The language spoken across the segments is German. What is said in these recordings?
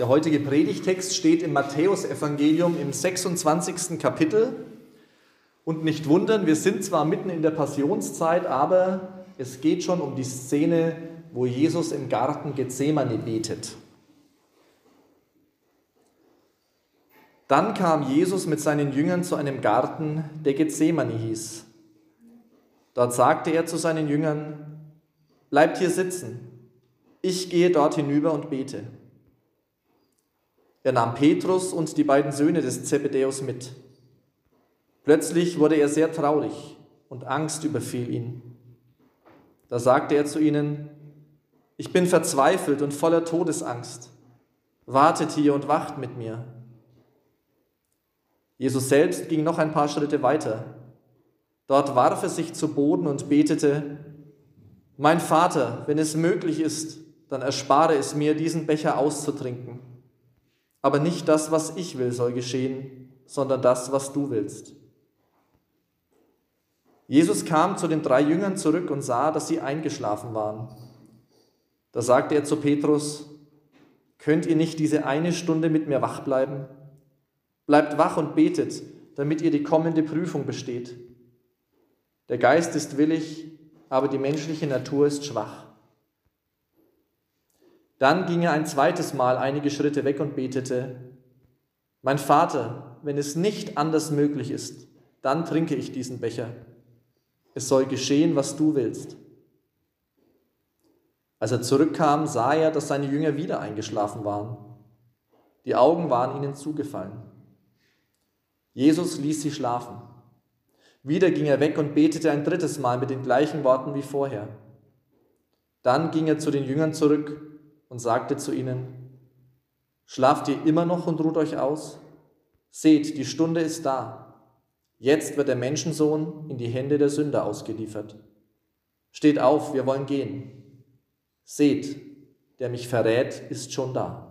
Der heutige Predigtext steht im Matthäusevangelium im 26. Kapitel. Und nicht wundern, wir sind zwar mitten in der Passionszeit, aber es geht schon um die Szene, wo Jesus im Garten Gethsemane betet. Dann kam Jesus mit seinen Jüngern zu einem Garten, der Gethsemane hieß. Dort sagte er zu seinen Jüngern, bleibt hier sitzen, ich gehe dort hinüber und bete. Er nahm Petrus und die beiden Söhne des Zebedäus mit. Plötzlich wurde er sehr traurig und Angst überfiel ihn. Da sagte er zu ihnen, ich bin verzweifelt und voller Todesangst. Wartet hier und wacht mit mir. Jesus selbst ging noch ein paar Schritte weiter. Dort warf er sich zu Boden und betete, Mein Vater, wenn es möglich ist, dann erspare es mir, diesen Becher auszutrinken. Aber nicht das, was ich will, soll geschehen, sondern das, was du willst. Jesus kam zu den drei Jüngern zurück und sah, dass sie eingeschlafen waren. Da sagte er zu Petrus, könnt ihr nicht diese eine Stunde mit mir wach bleiben? Bleibt wach und betet, damit ihr die kommende Prüfung besteht. Der Geist ist willig, aber die menschliche Natur ist schwach. Dann ging er ein zweites Mal einige Schritte weg und betete, Mein Vater, wenn es nicht anders möglich ist, dann trinke ich diesen Becher. Es soll geschehen, was du willst. Als er zurückkam, sah er, dass seine Jünger wieder eingeschlafen waren. Die Augen waren ihnen zugefallen. Jesus ließ sie schlafen. Wieder ging er weg und betete ein drittes Mal mit den gleichen Worten wie vorher. Dann ging er zu den Jüngern zurück und sagte zu ihnen, Schlaft ihr immer noch und ruht euch aus? Seht, die Stunde ist da. Jetzt wird der Menschensohn in die Hände der Sünder ausgeliefert. Steht auf, wir wollen gehen. Seht, der mich verrät, ist schon da.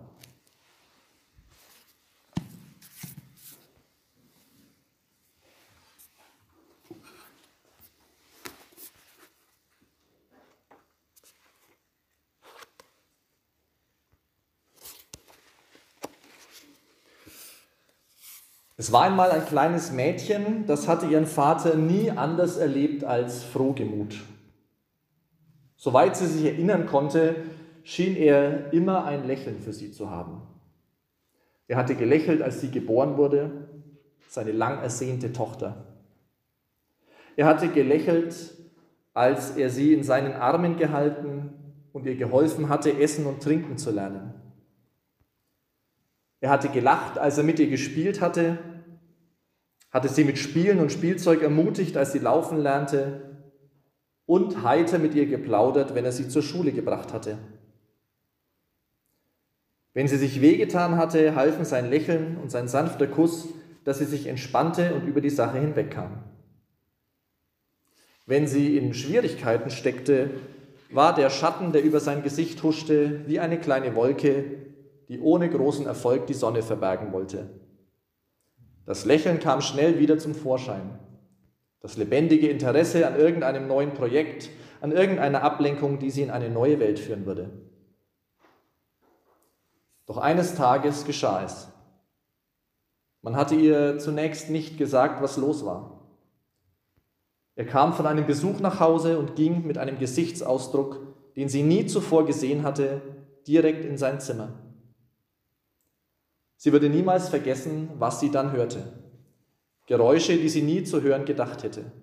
Es war einmal ein kleines Mädchen, das hatte ihren Vater nie anders erlebt als frohgemut. Soweit sie sich erinnern konnte, schien er immer ein Lächeln für sie zu haben. Er hatte gelächelt, als sie geboren wurde, seine lang ersehnte Tochter. Er hatte gelächelt, als er sie in seinen Armen gehalten und ihr geholfen hatte, essen und trinken zu lernen. Er hatte gelacht, als er mit ihr gespielt hatte, hatte sie mit Spielen und Spielzeug ermutigt, als sie laufen lernte und heiter mit ihr geplaudert, wenn er sie zur Schule gebracht hatte. Wenn sie sich wehgetan hatte, halfen sein Lächeln und sein sanfter Kuss, dass sie sich entspannte und über die Sache hinwegkam. Wenn sie in Schwierigkeiten steckte, war der Schatten, der über sein Gesicht huschte, wie eine kleine Wolke, die ohne großen Erfolg die Sonne verbergen wollte. Das Lächeln kam schnell wieder zum Vorschein. Das lebendige Interesse an irgendeinem neuen Projekt, an irgendeiner Ablenkung, die sie in eine neue Welt führen würde. Doch eines Tages geschah es. Man hatte ihr zunächst nicht gesagt, was los war. Er kam von einem Besuch nach Hause und ging mit einem Gesichtsausdruck, den sie nie zuvor gesehen hatte, direkt in sein Zimmer. Sie würde niemals vergessen, was sie dann hörte. Geräusche, die sie nie zu hören gedacht hätte.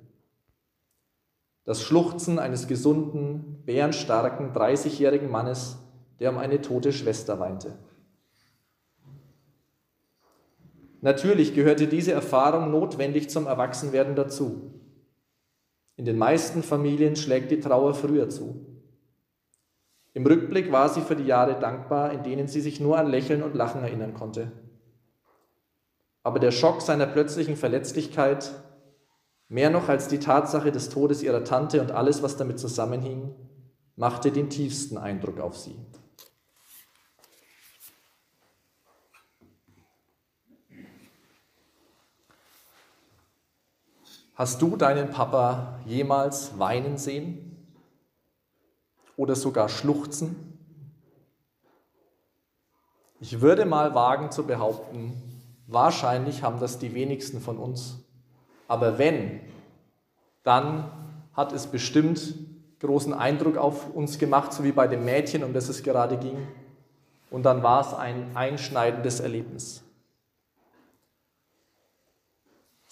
Das Schluchzen eines gesunden, bärenstarken, 30-jährigen Mannes, der um eine tote Schwester weinte. Natürlich gehörte diese Erfahrung notwendig zum Erwachsenwerden dazu. In den meisten Familien schlägt die Trauer früher zu. Im Rückblick war sie für die Jahre dankbar, in denen sie sich nur an Lächeln und Lachen erinnern konnte. Aber der Schock seiner plötzlichen Verletzlichkeit, mehr noch als die Tatsache des Todes ihrer Tante und alles, was damit zusammenhing, machte den tiefsten Eindruck auf sie. Hast du deinen Papa jemals weinen sehen? Oder sogar schluchzen? Ich würde mal wagen zu behaupten, wahrscheinlich haben das die wenigsten von uns. Aber wenn, dann hat es bestimmt großen Eindruck auf uns gemacht, so wie bei dem Mädchen, um das es gerade ging. Und dann war es ein einschneidendes Erlebnis.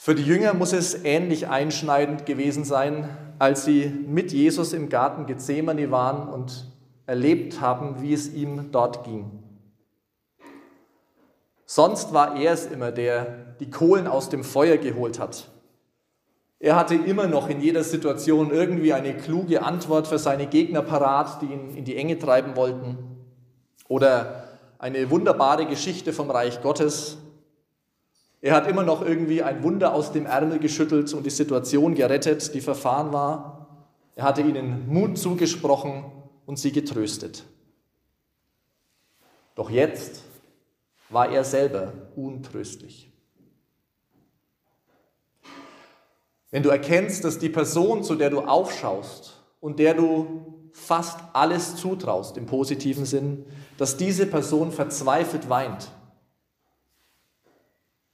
Für die Jünger muss es ähnlich einschneidend gewesen sein, als sie mit Jesus im Garten Gethsemane waren und erlebt haben, wie es ihm dort ging. Sonst war er es immer, der die Kohlen aus dem Feuer geholt hat. Er hatte immer noch in jeder Situation irgendwie eine kluge Antwort für seine Gegner parat, die ihn in die Enge treiben wollten. Oder eine wunderbare Geschichte vom Reich Gottes, er hat immer noch irgendwie ein Wunder aus dem Ärmel geschüttelt und die Situation gerettet, die verfahren war. Er hatte ihnen Mut zugesprochen und sie getröstet. Doch jetzt war er selber untröstlich. Wenn du erkennst, dass die Person, zu der du aufschaust und der du fast alles zutraust im positiven Sinn, dass diese Person verzweifelt weint,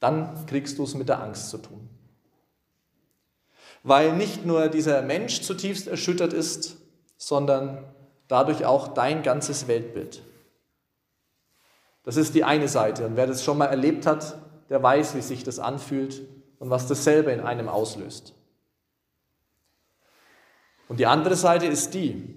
dann kriegst du es mit der Angst zu tun. Weil nicht nur dieser Mensch zutiefst erschüttert ist, sondern dadurch auch dein ganzes Weltbild. Das ist die eine Seite. Und wer das schon mal erlebt hat, der weiß, wie sich das anfühlt und was dasselbe in einem auslöst. Und die andere Seite ist die,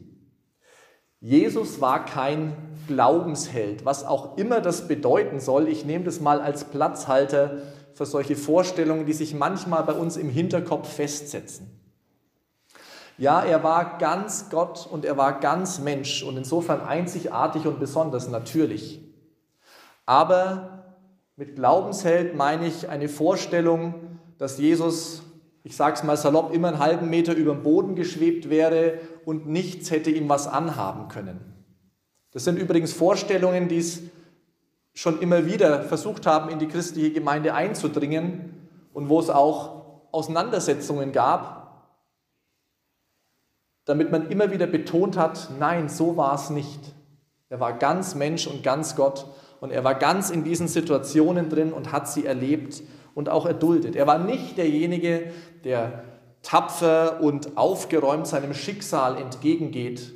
Jesus war kein Glaubensheld, was auch immer das bedeuten soll. Ich nehme das mal als Platzhalter für solche Vorstellungen, die sich manchmal bei uns im Hinterkopf festsetzen. Ja, er war ganz Gott und er war ganz Mensch und insofern einzigartig und besonders natürlich. Aber mit Glaubensheld meine ich eine Vorstellung, dass Jesus, ich sage es mal salopp, immer einen halben Meter über dem Boden geschwebt wäre und nichts hätte ihm was anhaben können. Das sind übrigens Vorstellungen, die es schon immer wieder versucht haben, in die christliche Gemeinde einzudringen und wo es auch Auseinandersetzungen gab, damit man immer wieder betont hat, nein, so war es nicht. Er war ganz Mensch und ganz Gott und er war ganz in diesen Situationen drin und hat sie erlebt und auch erduldet. Er war nicht derjenige, der tapfer und aufgeräumt seinem Schicksal entgegengeht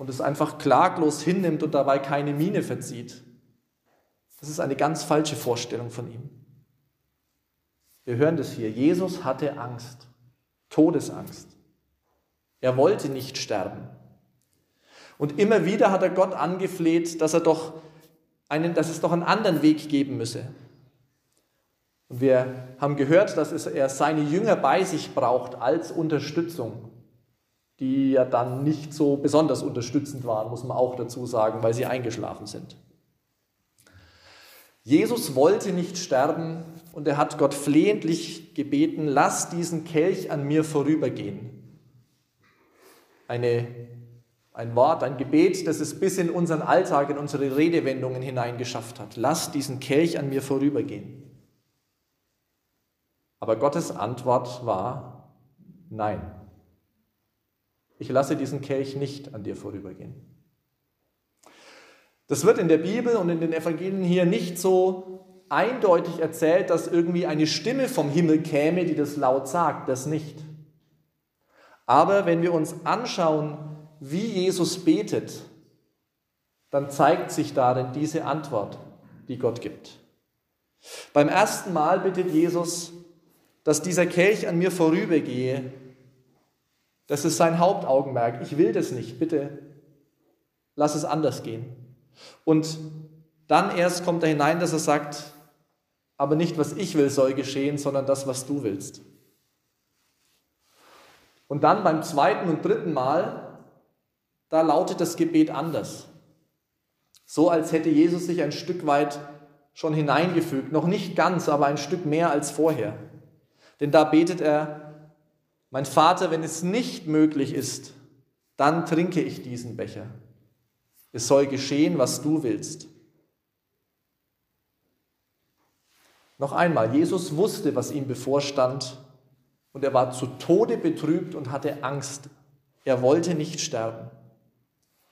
und es einfach klaglos hinnimmt und dabei keine Miene verzieht. Das ist eine ganz falsche Vorstellung von ihm. Wir hören das hier. Jesus hatte Angst, Todesangst. Er wollte nicht sterben. Und immer wieder hat er Gott angefleht, dass, er doch einen, dass es doch einen anderen Weg geben müsse. Und wir haben gehört, dass er seine Jünger bei sich braucht als Unterstützung, die ja dann nicht so besonders unterstützend waren, muss man auch dazu sagen, weil sie eingeschlafen sind. Jesus wollte nicht sterben und er hat Gott flehentlich gebeten, lass diesen Kelch an mir vorübergehen. Eine, ein Wort, ein Gebet, das es bis in unseren Alltag, in unsere Redewendungen hineingeschafft hat. Lass diesen Kelch an mir vorübergehen. Aber Gottes Antwort war nein. Ich lasse diesen Kelch nicht an dir vorübergehen. Das wird in der Bibel und in den Evangelien hier nicht so eindeutig erzählt, dass irgendwie eine Stimme vom Himmel käme, die das laut sagt, das nicht. Aber wenn wir uns anschauen, wie Jesus betet, dann zeigt sich darin diese Antwort, die Gott gibt. Beim ersten Mal bittet Jesus, dass dieser Kelch an mir vorübergehe, das ist sein Hauptaugenmerk. Ich will das nicht, bitte lass es anders gehen. Und dann erst kommt er hinein, dass er sagt, aber nicht was ich will soll geschehen, sondern das, was du willst. Und dann beim zweiten und dritten Mal, da lautet das Gebet anders. So als hätte Jesus sich ein Stück weit schon hineingefügt, noch nicht ganz, aber ein Stück mehr als vorher. Denn da betet er, mein Vater, wenn es nicht möglich ist, dann trinke ich diesen Becher. Es soll geschehen, was du willst. Noch einmal, Jesus wusste, was ihm bevorstand und er war zu Tode betrübt und hatte Angst. Er wollte nicht sterben.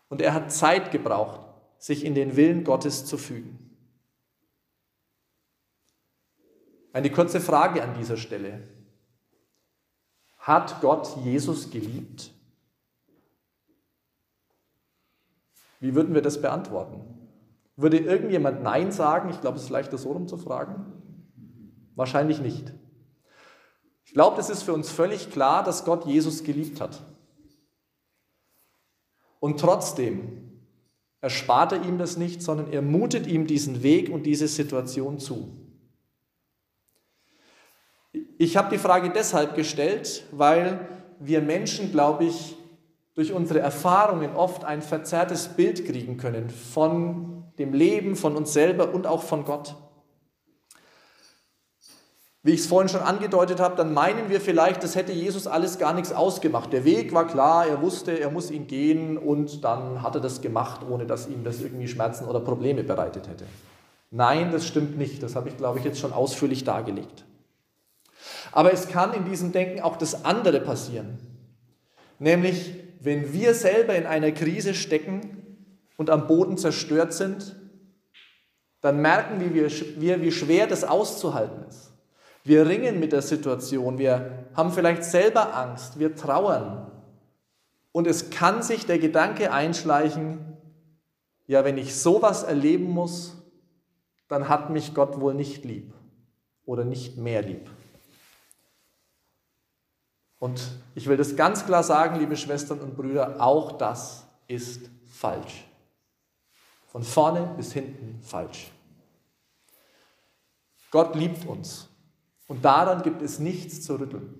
Und er hat Zeit gebraucht, sich in den Willen Gottes zu fügen. Eine kurze Frage an dieser Stelle. Hat Gott Jesus geliebt? Wie würden wir das beantworten? Würde irgendjemand Nein sagen? Ich glaube, es ist leichter so rum zu fragen. Wahrscheinlich nicht. Ich glaube, es ist für uns völlig klar, dass Gott Jesus geliebt hat. Und trotzdem erspart er ihm das nicht, sondern er mutet ihm diesen Weg und diese Situation zu. Ich habe die Frage deshalb gestellt, weil wir Menschen, glaube ich, durch unsere Erfahrungen oft ein verzerrtes Bild kriegen können von dem Leben, von uns selber und auch von Gott. Wie ich es vorhin schon angedeutet habe, dann meinen wir vielleicht, das hätte Jesus alles gar nichts ausgemacht. Der Weg war klar, er wusste, er muss ihn gehen und dann hat er das gemacht, ohne dass ihm das irgendwie Schmerzen oder Probleme bereitet hätte. Nein, das stimmt nicht. Das habe ich, glaube ich, jetzt schon ausführlich dargelegt. Aber es kann in diesem Denken auch das andere passieren. Nämlich, wenn wir selber in einer Krise stecken und am Boden zerstört sind, dann merken wir, wie schwer das auszuhalten ist. Wir ringen mit der Situation, wir haben vielleicht selber Angst, wir trauern. Und es kann sich der Gedanke einschleichen, ja, wenn ich sowas erleben muss, dann hat mich Gott wohl nicht lieb oder nicht mehr lieb. Und ich will das ganz klar sagen, liebe Schwestern und Brüder, auch das ist falsch. Von vorne bis hinten falsch. Gott liebt uns. Und daran gibt es nichts zu rütteln.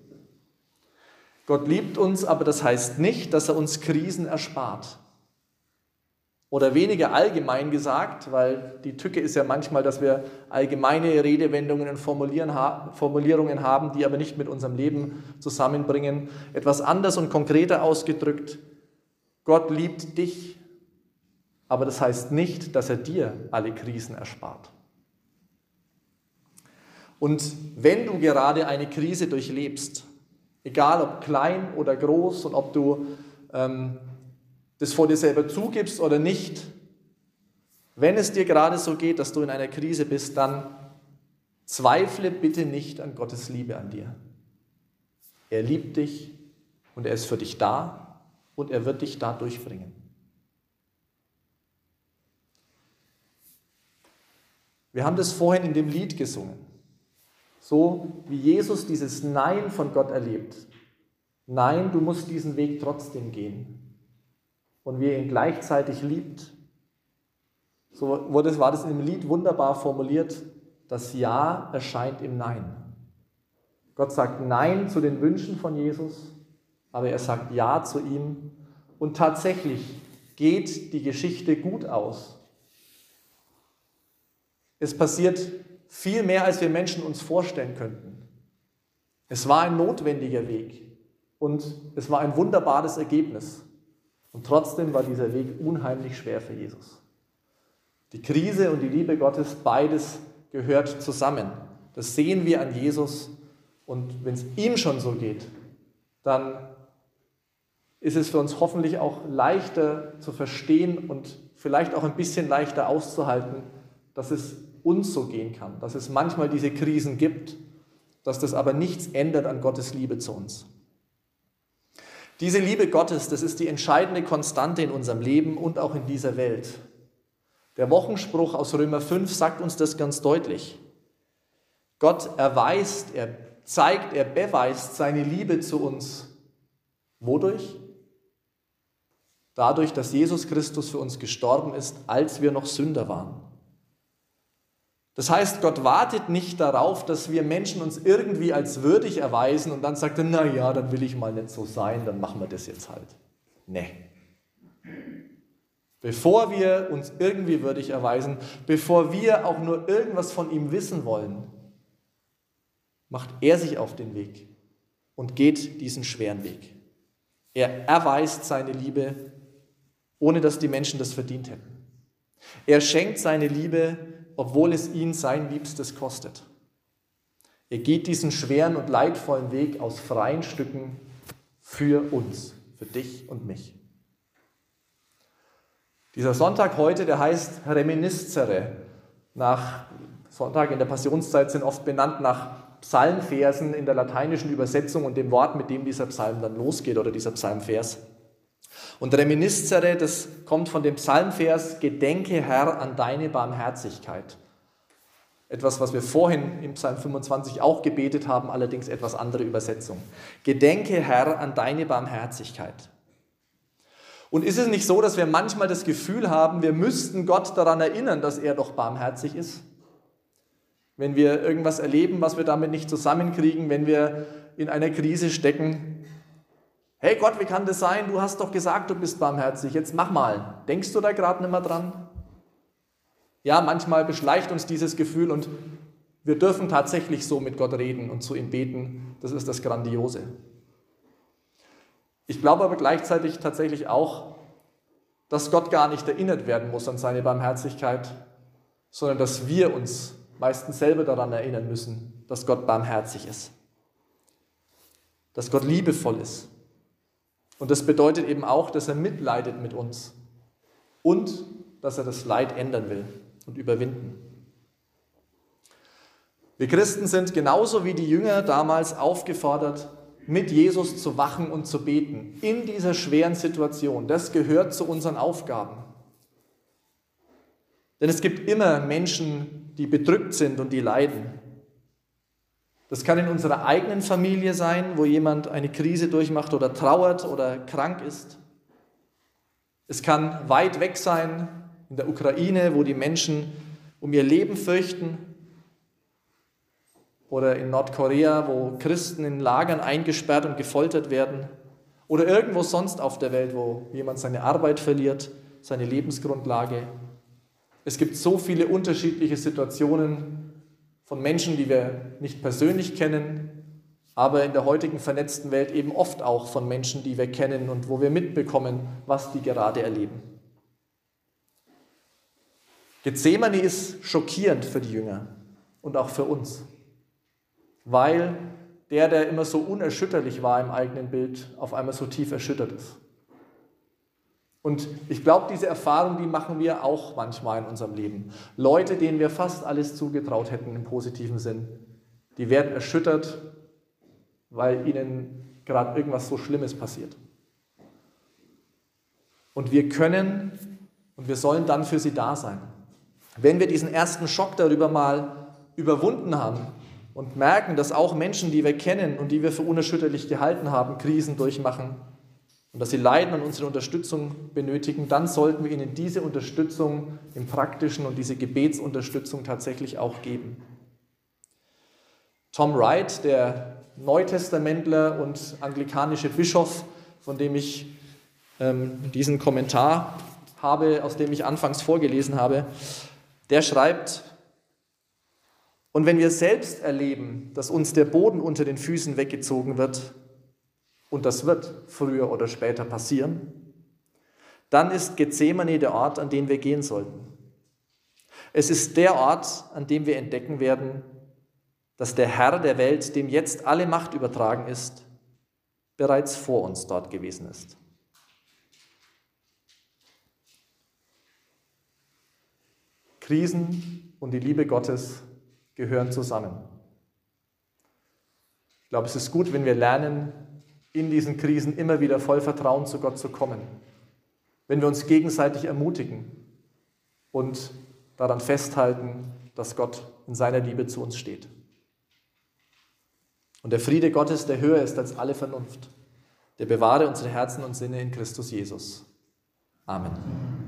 Gott liebt uns, aber das heißt nicht, dass er uns Krisen erspart. Oder weniger allgemein gesagt, weil die Tücke ist ja manchmal, dass wir allgemeine Redewendungen und Formulierungen haben, die aber nicht mit unserem Leben zusammenbringen. Etwas anders und konkreter ausgedrückt, Gott liebt dich, aber das heißt nicht, dass er dir alle Krisen erspart. Und wenn du gerade eine Krise durchlebst, egal ob klein oder groß und ob du ähm, das vor dir selber zugibst oder nicht, wenn es dir gerade so geht, dass du in einer Krise bist, dann zweifle bitte nicht an Gottes Liebe an dir. Er liebt dich und er ist für dich da und er wird dich da durchbringen. Wir haben das vorhin in dem Lied gesungen. So wie Jesus dieses Nein von Gott erlebt. Nein, du musst diesen Weg trotzdem gehen. Und wie er ihn gleichzeitig liebt. So wurde, war das in dem Lied wunderbar formuliert. Das Ja erscheint im Nein. Gott sagt Nein zu den Wünschen von Jesus, aber er sagt Ja zu ihm. Und tatsächlich geht die Geschichte gut aus. Es passiert viel mehr, als wir Menschen uns vorstellen könnten. Es war ein notwendiger Weg und es war ein wunderbares Ergebnis. Und trotzdem war dieser Weg unheimlich schwer für Jesus. Die Krise und die Liebe Gottes, beides gehört zusammen. Das sehen wir an Jesus. Und wenn es ihm schon so geht, dann ist es für uns hoffentlich auch leichter zu verstehen und vielleicht auch ein bisschen leichter auszuhalten, dass es uns so gehen kann, dass es manchmal diese Krisen gibt, dass das aber nichts ändert an Gottes Liebe zu uns. Diese Liebe Gottes, das ist die entscheidende Konstante in unserem Leben und auch in dieser Welt. Der Wochenspruch aus Römer 5 sagt uns das ganz deutlich. Gott erweist, er zeigt, er beweist seine Liebe zu uns. Wodurch? Dadurch, dass Jesus Christus für uns gestorben ist, als wir noch Sünder waren. Das heißt, Gott wartet nicht darauf, dass wir Menschen uns irgendwie als würdig erweisen und dann sagt er, na ja, dann will ich mal nicht so sein, dann machen wir das jetzt halt. Nee. Bevor wir uns irgendwie würdig erweisen, bevor wir auch nur irgendwas von ihm wissen wollen, macht er sich auf den Weg und geht diesen schweren Weg. Er erweist seine Liebe, ohne dass die Menschen das verdient hätten. Er schenkt seine Liebe obwohl es ihn sein Liebstes kostet. Er geht diesen schweren und leidvollen Weg aus freien Stücken für uns, für dich und mich. Dieser Sonntag heute, der heißt Reminiscere, nach Sonntage in der Passionszeit sind oft benannt nach Psalmversen in der lateinischen Übersetzung und dem Wort, mit dem dieser Psalm dann losgeht oder dieser Psalmvers. Und Reminiscere, das kommt von dem Psalmvers, Gedenke Herr an deine Barmherzigkeit. Etwas, was wir vorhin im Psalm 25 auch gebetet haben, allerdings etwas andere Übersetzung. Gedenke Herr an deine Barmherzigkeit. Und ist es nicht so, dass wir manchmal das Gefühl haben, wir müssten Gott daran erinnern, dass er doch barmherzig ist? Wenn wir irgendwas erleben, was wir damit nicht zusammenkriegen, wenn wir in einer Krise stecken. Hey Gott, wie kann das sein? Du hast doch gesagt, du bist barmherzig. Jetzt mach mal. Denkst du da gerade nicht mehr dran? Ja, manchmal beschleicht uns dieses Gefühl und wir dürfen tatsächlich so mit Gott reden und zu ihm beten. Das ist das Grandiose. Ich glaube aber gleichzeitig tatsächlich auch, dass Gott gar nicht erinnert werden muss an seine Barmherzigkeit, sondern dass wir uns meistens selber daran erinnern müssen, dass Gott barmherzig ist, dass Gott liebevoll ist. Und das bedeutet eben auch, dass er mitleidet mit uns und dass er das Leid ändern will und überwinden. Wir Christen sind genauso wie die Jünger damals aufgefordert, mit Jesus zu wachen und zu beten in dieser schweren Situation. Das gehört zu unseren Aufgaben. Denn es gibt immer Menschen, die bedrückt sind und die leiden. Das kann in unserer eigenen Familie sein, wo jemand eine Krise durchmacht oder trauert oder krank ist. Es kann weit weg sein, in der Ukraine, wo die Menschen um ihr Leben fürchten oder in Nordkorea, wo Christen in Lagern eingesperrt und gefoltert werden, oder irgendwo sonst auf der Welt, wo jemand seine Arbeit verliert, seine Lebensgrundlage. Es gibt so viele unterschiedliche Situationen von Menschen, die wir nicht persönlich kennen, aber in der heutigen vernetzten Welt eben oft auch von Menschen, die wir kennen und wo wir mitbekommen, was die gerade erleben. Gethsemane ist schockierend für die Jünger und auch für uns weil der, der immer so unerschütterlich war im eigenen Bild, auf einmal so tief erschüttert ist. Und ich glaube, diese Erfahrung, die machen wir auch manchmal in unserem Leben. Leute, denen wir fast alles zugetraut hätten im positiven Sinn, die werden erschüttert, weil ihnen gerade irgendwas so Schlimmes passiert. Und wir können und wir sollen dann für sie da sein. Wenn wir diesen ersten Schock darüber mal überwunden haben, und merken, dass auch Menschen, die wir kennen und die wir für unerschütterlich gehalten haben, Krisen durchmachen und dass sie leiden und unsere Unterstützung benötigen, dann sollten wir ihnen diese Unterstützung im praktischen und diese Gebetsunterstützung tatsächlich auch geben. Tom Wright, der Neutestamentler und anglikanische Bischof, von dem ich ähm, diesen Kommentar habe, aus dem ich anfangs vorgelesen habe, der schreibt, und wenn wir selbst erleben, dass uns der Boden unter den Füßen weggezogen wird, und das wird früher oder später passieren, dann ist Gethsemane der Ort, an den wir gehen sollten. Es ist der Ort, an dem wir entdecken werden, dass der Herr der Welt, dem jetzt alle Macht übertragen ist, bereits vor uns dort gewesen ist. Krisen und die Liebe Gottes gehören zusammen. Ich glaube, es ist gut, wenn wir lernen, in diesen Krisen immer wieder voll Vertrauen zu Gott zu kommen. Wenn wir uns gegenseitig ermutigen und daran festhalten, dass Gott in seiner Liebe zu uns steht. Und der Friede Gottes, der höher ist als alle Vernunft, der bewahre unsere Herzen und Sinne in Christus Jesus. Amen.